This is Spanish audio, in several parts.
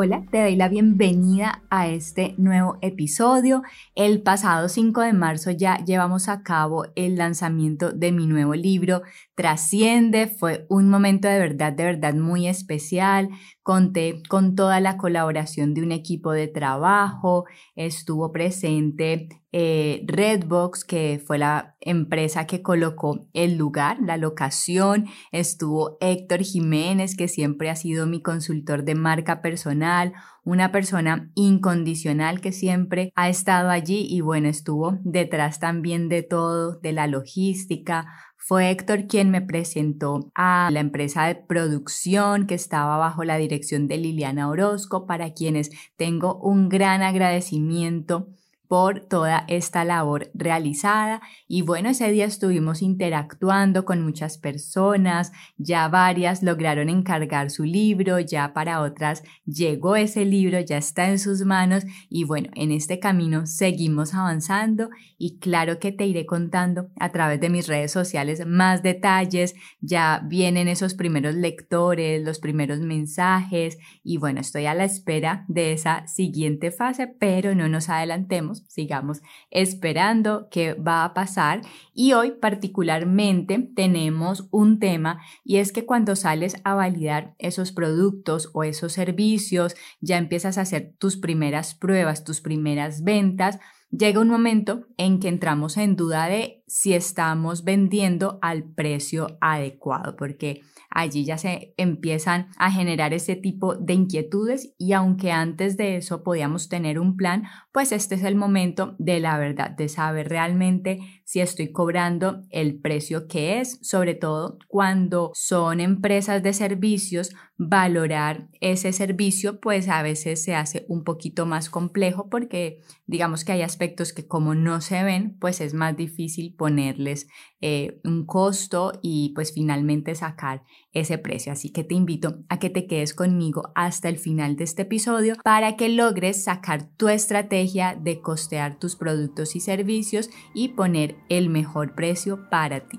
Hola, te doy la bienvenida a este nuevo episodio. El pasado 5 de marzo ya llevamos a cabo el lanzamiento de mi nuevo libro, Trasciende. Fue un momento de verdad, de verdad muy especial. Conté con toda la colaboración de un equipo de trabajo. Estuvo presente eh, Redbox, que fue la empresa que colocó el lugar, la locación. Estuvo Héctor Jiménez, que siempre ha sido mi consultor de marca personal, una persona incondicional que siempre ha estado allí y bueno, estuvo detrás también de todo, de la logística. Fue Héctor quien me presentó a la empresa de producción que estaba bajo la dirección de Liliana Orozco, para quienes tengo un gran agradecimiento por toda esta labor realizada. Y bueno, ese día estuvimos interactuando con muchas personas, ya varias lograron encargar su libro, ya para otras llegó ese libro, ya está en sus manos y bueno, en este camino seguimos avanzando y claro que te iré contando a través de mis redes sociales más detalles, ya vienen esos primeros lectores, los primeros mensajes y bueno, estoy a la espera de esa siguiente fase, pero no nos adelantemos sigamos esperando qué va a pasar. Y hoy particularmente tenemos un tema y es que cuando sales a validar esos productos o esos servicios, ya empiezas a hacer tus primeras pruebas, tus primeras ventas, llega un momento en que entramos en duda de si estamos vendiendo al precio adecuado, porque allí ya se empiezan a generar ese tipo de inquietudes y aunque antes de eso podíamos tener un plan, pues este es el momento de la verdad, de saber realmente si estoy cobrando el precio que es, sobre todo cuando son empresas de servicios, valorar ese servicio pues a veces se hace un poquito más complejo porque digamos que hay aspectos que como no se ven pues es más difícil ponerles eh, un costo y pues finalmente sacar ese precio. Así que te invito a que te quedes conmigo hasta el final de este episodio para que logres sacar tu estrategia de costear tus productos y servicios y poner el mejor precio para ti.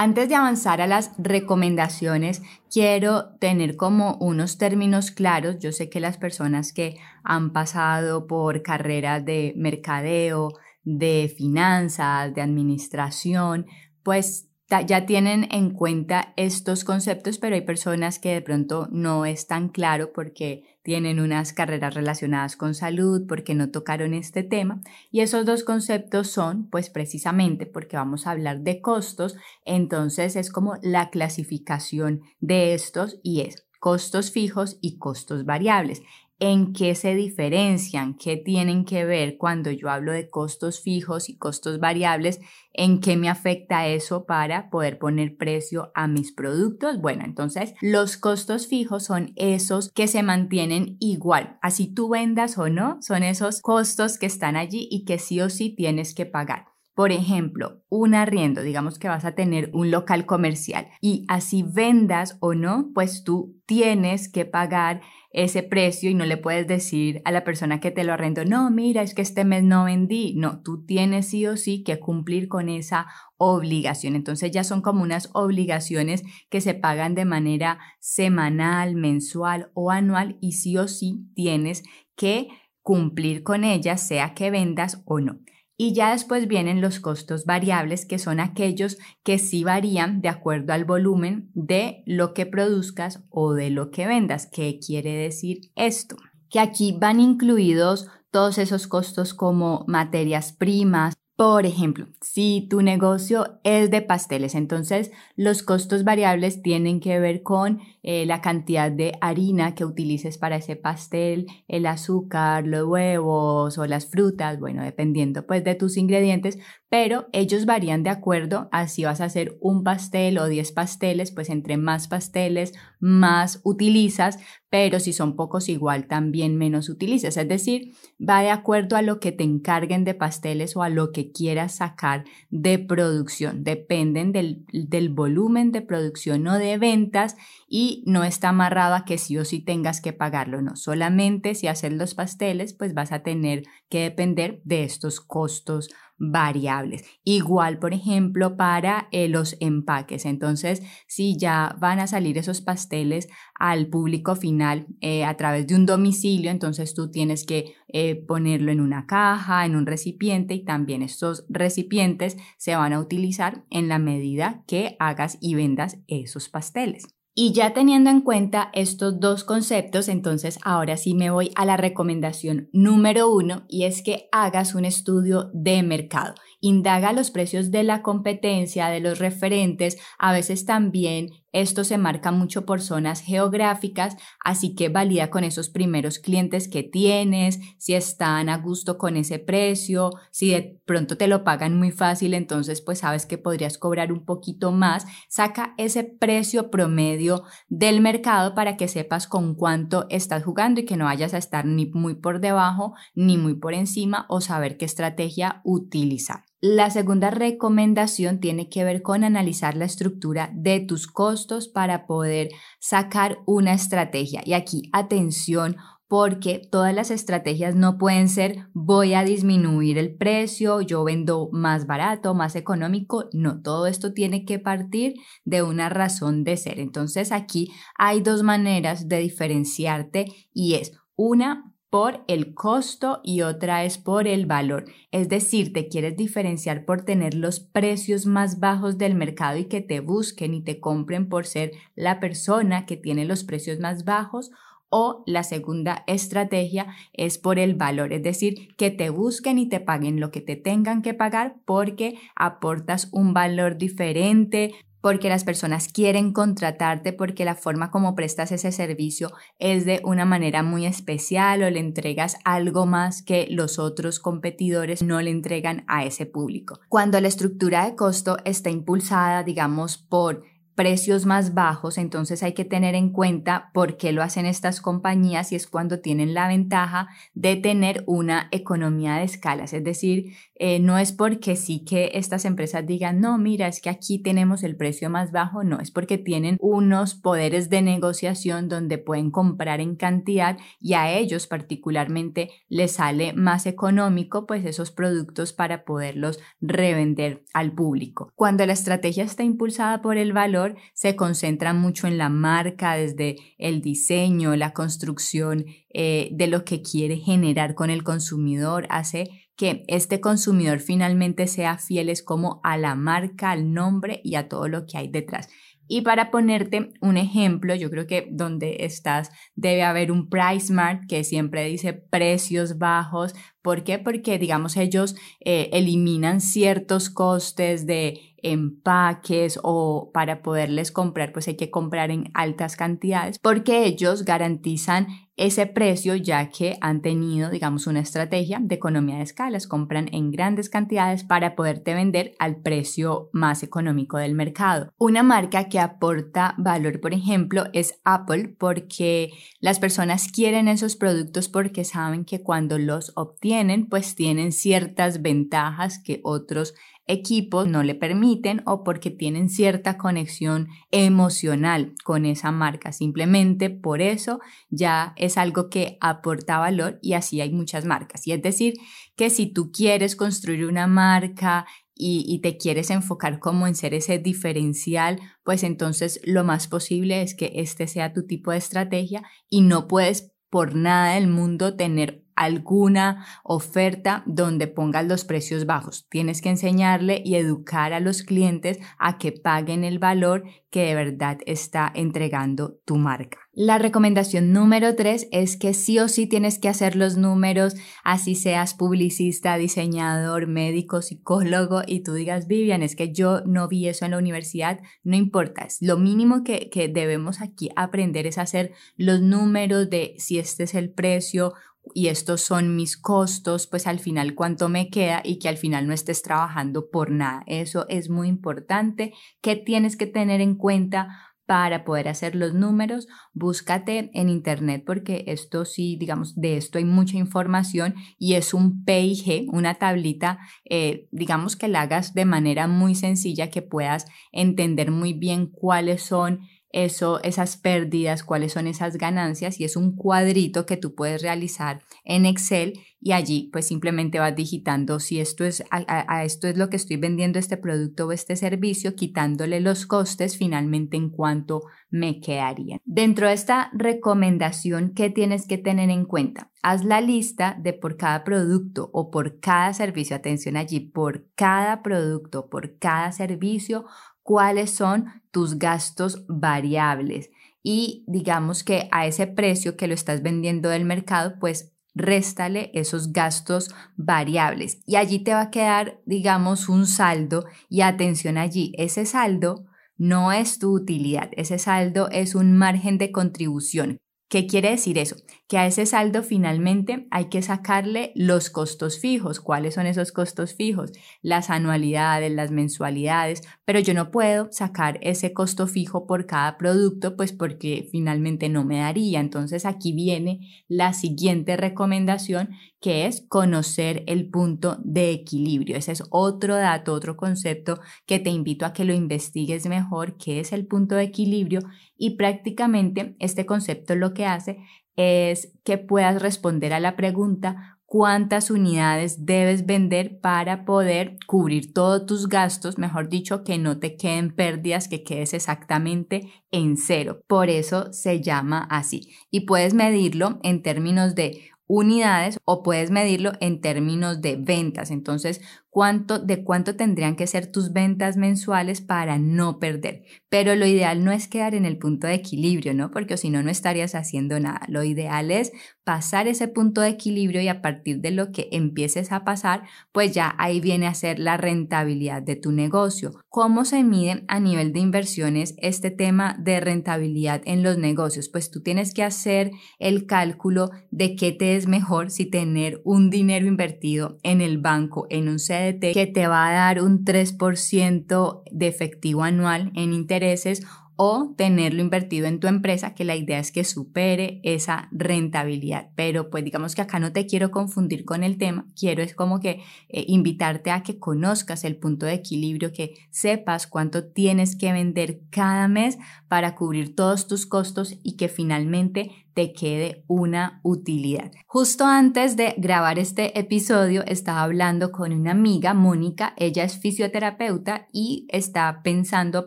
Antes de avanzar a las recomendaciones, quiero tener como unos términos claros. Yo sé que las personas que han pasado por carreras de mercadeo, de finanzas, de administración, pues ya tienen en cuenta estos conceptos, pero hay personas que de pronto no es tan claro porque tienen unas carreras relacionadas con salud, porque no tocaron este tema. Y esos dos conceptos son, pues precisamente porque vamos a hablar de costos, entonces es como la clasificación de estos y es costos fijos y costos variables en qué se diferencian, qué tienen que ver cuando yo hablo de costos fijos y costos variables, en qué me afecta eso para poder poner precio a mis productos. Bueno, entonces los costos fijos son esos que se mantienen igual, así tú vendas o no, son esos costos que están allí y que sí o sí tienes que pagar. Por ejemplo, un arriendo, digamos que vas a tener un local comercial y así vendas o no, pues tú tienes que pagar ese precio y no le puedes decir a la persona que te lo arrendó, no, mira, es que este mes no vendí. No, tú tienes sí o sí que cumplir con esa obligación. Entonces ya son como unas obligaciones que se pagan de manera semanal, mensual o anual y sí o sí tienes que cumplir con ellas, sea que vendas o no. Y ya después vienen los costos variables, que son aquellos que sí varían de acuerdo al volumen de lo que produzcas o de lo que vendas. ¿Qué quiere decir esto? Que aquí van incluidos todos esos costos como materias primas, por ejemplo, si tu negocio es de pasteles, entonces los costos variables tienen que ver con eh, la cantidad de harina que utilices para ese pastel, el azúcar, los huevos o las frutas, bueno, dependiendo pues de tus ingredientes, pero ellos varían de acuerdo a si vas a hacer un pastel o 10 pasteles, pues entre más pasteles, más utilizas, pero si son pocos igual también menos utilizas. Es decir, va de acuerdo a lo que te encarguen de pasteles o a lo que quieras sacar de producción. Dependen del, del volumen de producción o de ventas y no está amarrado a que sí o sí tengas que pagarlo, no. Solamente si haces los pasteles, pues vas a tener que depender de estos costos variables. Igual, por ejemplo, para eh, los empaques. Entonces, si ya van a salir esos pasteles al público final eh, a través de un domicilio, entonces tú tienes que eh, ponerlo en una caja, en un recipiente y también estos recipientes se van a utilizar en la medida que hagas y vendas esos pasteles. Y ya teniendo en cuenta estos dos conceptos, entonces ahora sí me voy a la recomendación número uno y es que hagas un estudio de mercado. Indaga los precios de la competencia, de los referentes, a veces también esto se marca mucho por zonas geográficas, así que valida con esos primeros clientes que tienes, si están a gusto con ese precio, si de pronto te lo pagan muy fácil, entonces pues sabes que podrías cobrar un poquito más. Saca ese precio promedio del mercado para que sepas con cuánto estás jugando y que no vayas a estar ni muy por debajo ni muy por encima o saber qué estrategia utilizar. La segunda recomendación tiene que ver con analizar la estructura de tus costos para poder sacar una estrategia. Y aquí, atención, porque todas las estrategias no pueden ser voy a disminuir el precio, yo vendo más barato, más económico. No, todo esto tiene que partir de una razón de ser. Entonces aquí hay dos maneras de diferenciarte y es una por el costo y otra es por el valor. Es decir, te quieres diferenciar por tener los precios más bajos del mercado y que te busquen y te compren por ser la persona que tiene los precios más bajos o la segunda estrategia es por el valor, es decir, que te busquen y te paguen lo que te tengan que pagar porque aportas un valor diferente, porque las personas quieren contratarte, porque la forma como prestas ese servicio es de una manera muy especial o le entregas algo más que los otros competidores no le entregan a ese público. Cuando la estructura de costo está impulsada, digamos, por precios más bajos, entonces hay que tener en cuenta por qué lo hacen estas compañías y es cuando tienen la ventaja de tener una economía de escalas, es decir, eh, no es porque sí que estas empresas digan, no, mira, es que aquí tenemos el precio más bajo, no, es porque tienen unos poderes de negociación donde pueden comprar en cantidad y a ellos particularmente les sale más económico pues esos productos para poderlos revender al público. Cuando la estrategia está impulsada por el valor, se concentra mucho en la marca, desde el diseño, la construcción eh, de lo que quiere generar con el consumidor, hace que este consumidor finalmente sea fiel como a la marca, al nombre y a todo lo que hay detrás. Y para ponerte un ejemplo, yo creo que donde estás debe haber un price mark que siempre dice precios bajos. ¿Por qué? Porque, digamos, ellos eh, eliminan ciertos costes de empaques o para poderles comprar, pues hay que comprar en altas cantidades porque ellos garantizan ese precio ya que han tenido, digamos, una estrategia de economía de escalas, compran en grandes cantidades para poderte vender al precio más económico del mercado. Una marca que aporta valor, por ejemplo, es Apple porque las personas quieren esos productos porque saben que cuando los obtienen, pues tienen ciertas ventajas que otros equipos no le permiten o porque tienen cierta conexión emocional con esa marca. Simplemente por eso ya es algo que aporta valor y así hay muchas marcas. Y es decir, que si tú quieres construir una marca y, te quieres enfocar como en ser ese diferencial, pues entonces lo más posible es que este sea tu tipo de estrategia y no puedes por nada del mundo tener alguna oferta donde pongas los precios bajos. Tienes que enseñarle y educar a los clientes a que paguen el valor que de verdad está entregando tu marca. La recomendación número tres es que sí o sí tienes que hacer los números, así seas publicista, diseñador, médico, psicólogo y tú digas, Vivian, es que yo no vi eso en la universidad, no importa, lo mínimo que, que debemos aquí aprender es hacer los números de si este es el precio, y estos son mis costos, pues al final cuánto me queda y que al final no estés trabajando por nada. Eso es muy importante. ¿Qué tienes que tener en cuenta? para poder hacer los números, búscate en internet porque esto sí, digamos, de esto hay mucha información y es un PIG, una tablita, eh, digamos que la hagas de manera muy sencilla que puedas entender muy bien cuáles son eso, esas pérdidas, cuáles son esas ganancias y es un cuadrito que tú puedes realizar en Excel y allí pues simplemente vas digitando si esto es a, esto es lo que estoy vendiendo este producto o este servicio, quitándole los costes finalmente en cuánto me quedaría. Dentro de esta recomendación, ¿qué tienes que tener en cuenta? Haz la lista de por cada producto o por cada servicio, atención allí, por cada producto, por cada servicio, cuáles son tus gastos variables y digamos que a ese precio que lo estás vendiendo del mercado, pues réstale esos gastos variables y allí te va a quedar, digamos, un saldo y atención allí, ese saldo no es tu utilidad, ese saldo es un margen de contribución ¿Qué quiere decir eso? Que a ese saldo finalmente hay que sacarle los costos fijos. ¿Cuáles son esos costos fijos? Las anualidades, las mensualidades, pero yo no puedo sacar ese costo fijo por cada producto, pues porque finalmente no me daría. Entonces aquí viene la siguiente recomendación, que es conocer el punto de equilibrio. Ese es otro dato, otro concepto que te invito a que lo investigues mejor, qué es el punto de equilibrio y prácticamente este concepto lo que hace es que puedas responder a la pregunta cuántas unidades debes vender para poder cubrir todos tus gastos, mejor dicho, que no te queden pérdidas, que quedes exactamente en cero. Por eso se llama así. Y puedes medirlo en términos de unidades o puedes medirlo en términos de ventas. Entonces, ¿cuánto, de cuánto tendrían que ser tus ventas mensuales para no perder? Pero lo ideal no es quedar en el punto de equilibrio, ¿no? Porque si no, no estarías haciendo nada. Lo ideal es pasar ese punto de equilibrio y a partir de lo que empieces a pasar, pues ya ahí viene a ser la rentabilidad de tu negocio. ¿Cómo se mide a nivel de inversiones este tema de rentabilidad en los negocios? Pues tú tienes que hacer el cálculo de qué te es mejor si tener un dinero invertido en el banco, en un CDT, que te va a dar un 3% de efectivo anual en intereses o tenerlo invertido en tu empresa, que la idea es que supere esa rentabilidad. Pero pues digamos que acá no te quiero confundir con el tema, quiero es como que eh, invitarte a que conozcas el punto de equilibrio, que sepas cuánto tienes que vender cada mes para cubrir todos tus costos y que finalmente te quede una utilidad. Justo antes de grabar este episodio estaba hablando con una amiga, Mónica, ella es fisioterapeuta y está pensando,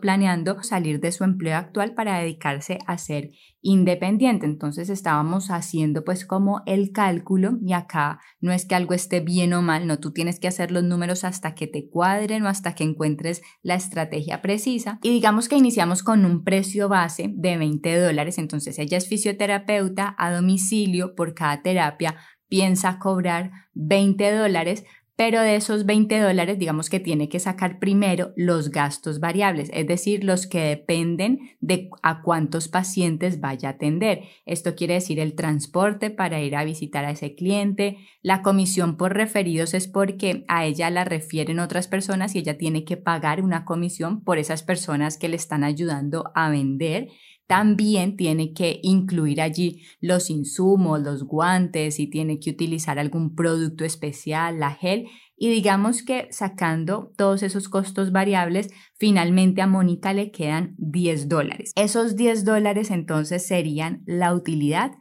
planeando salir de su empleo actual para dedicarse a ser independiente. Entonces estábamos haciendo pues como el cálculo y acá no es que algo esté bien o mal, no, tú tienes que hacer los números hasta que te cuadren o hasta que encuentres la estrategia precisa. Y digamos que iniciamos con un precio base de 20 dólares, entonces ella es fisioterapeuta a domicilio por cada terapia piensa cobrar 20 dólares, pero de esos 20 dólares, digamos que tiene que sacar primero los gastos variables, es decir, los que dependen de a cuántos pacientes vaya a atender. Esto quiere decir el transporte para ir a visitar a ese cliente, la comisión por referidos es porque a ella la refieren otras personas y ella tiene que pagar una comisión por esas personas que le están ayudando a vender también tiene que incluir allí los insumos, los guantes, y tiene que utilizar algún producto especial, la gel. Y digamos que sacando todos esos costos variables, finalmente a Mónica le quedan 10 dólares. Esos 10 dólares entonces serían la utilidad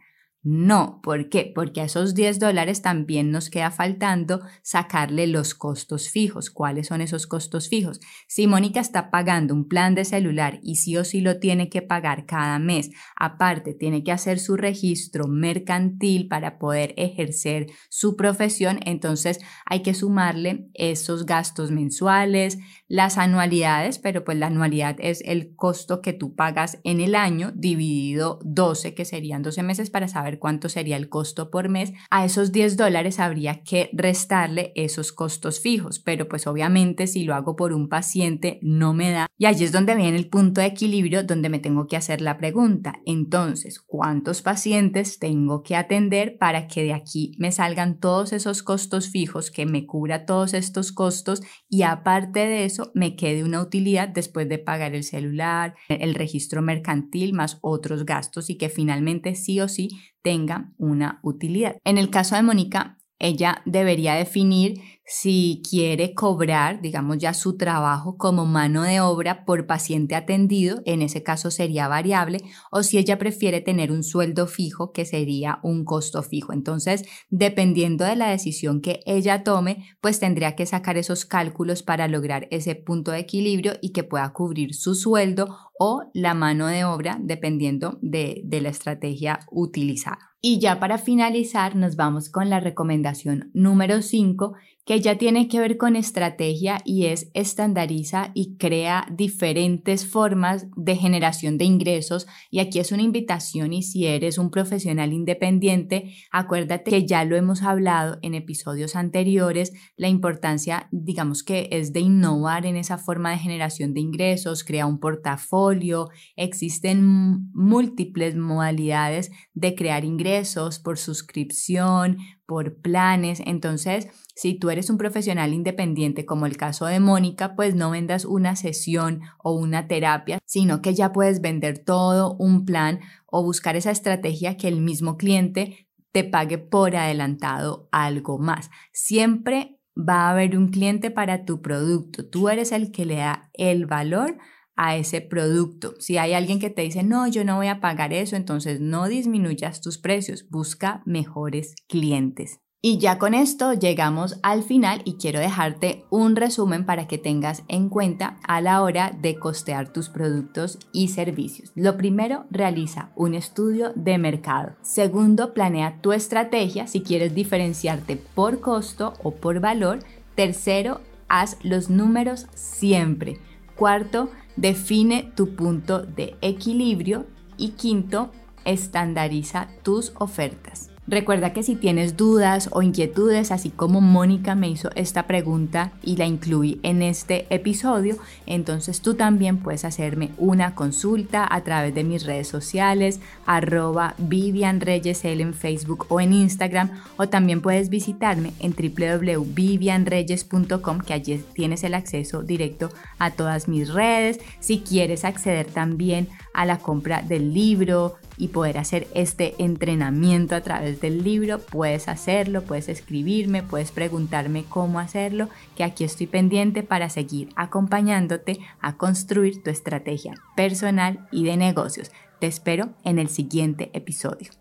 no, ¿por qué? Porque a esos 10 dólares también nos queda faltando sacarle los costos fijos. ¿Cuáles son esos costos fijos? Si Mónica está pagando un plan de celular y sí o sí lo tiene que pagar cada mes, aparte tiene que hacer su registro mercantil para poder ejercer su profesión, entonces hay que sumarle esos gastos mensuales, las anualidades, pero pues la anualidad es el costo que tú pagas en el año dividido 12, que serían 12 meses para saber cuánto sería el costo por mes, a esos 10 dólares habría que restarle esos costos fijos, pero pues obviamente si lo hago por un paciente no me da. Y allí es donde viene el punto de equilibrio donde me tengo que hacer la pregunta. Entonces, ¿cuántos pacientes tengo que atender para que de aquí me salgan todos esos costos fijos, que me cubra todos estos costos y aparte de eso me quede una utilidad después de pagar el celular, el registro mercantil más otros gastos y que finalmente sí o sí tenga una utilidad. En el caso de Mónica, ella debería definir si quiere cobrar, digamos ya su trabajo como mano de obra por paciente atendido, en ese caso sería variable, o si ella prefiere tener un sueldo fijo, que sería un costo fijo. Entonces, dependiendo de la decisión que ella tome, pues tendría que sacar esos cálculos para lograr ese punto de equilibrio y que pueda cubrir su sueldo o la mano de obra, dependiendo de, de la estrategia utilizada. Y ya para finalizar, nos vamos con la recomendación número 5, que ya tiene que ver con estrategia y es estandariza y crea diferentes formas de generación de ingresos. Y aquí es una invitación y si eres un profesional independiente, acuérdate que ya lo hemos hablado en episodios anteriores, la importancia, digamos que es de innovar en esa forma de generación de ingresos, crea un portafolio, existen múltiples modalidades de crear ingresos por suscripción, por planes. Entonces, si tú eres un profesional independiente, como el caso de Mónica, pues no vendas una sesión o una terapia, sino que ya puedes vender todo un plan o buscar esa estrategia que el mismo cliente te pague por adelantado algo más. Siempre va a haber un cliente para tu producto. Tú eres el que le da el valor a ese producto. Si hay alguien que te dice, no, yo no voy a pagar eso, entonces no disminuyas tus precios, busca mejores clientes. Y ya con esto llegamos al final y quiero dejarte un resumen para que tengas en cuenta a la hora de costear tus productos y servicios. Lo primero, realiza un estudio de mercado. Segundo, planea tu estrategia si quieres diferenciarte por costo o por valor. Tercero, haz los números siempre. Cuarto, define tu punto de equilibrio. Y quinto, estandariza tus ofertas. Recuerda que si tienes dudas o inquietudes, así como Mónica me hizo esta pregunta y la incluí en este episodio, entonces tú también puedes hacerme una consulta a través de mis redes sociales, arroba Vivian en Facebook o en Instagram, o también puedes visitarme en www.vivianreyes.com, que allí tienes el acceso directo a todas mis redes. Si quieres acceder también a la compra del libro, y poder hacer este entrenamiento a través del libro, puedes hacerlo, puedes escribirme, puedes preguntarme cómo hacerlo, que aquí estoy pendiente para seguir acompañándote a construir tu estrategia personal y de negocios. Te espero en el siguiente episodio.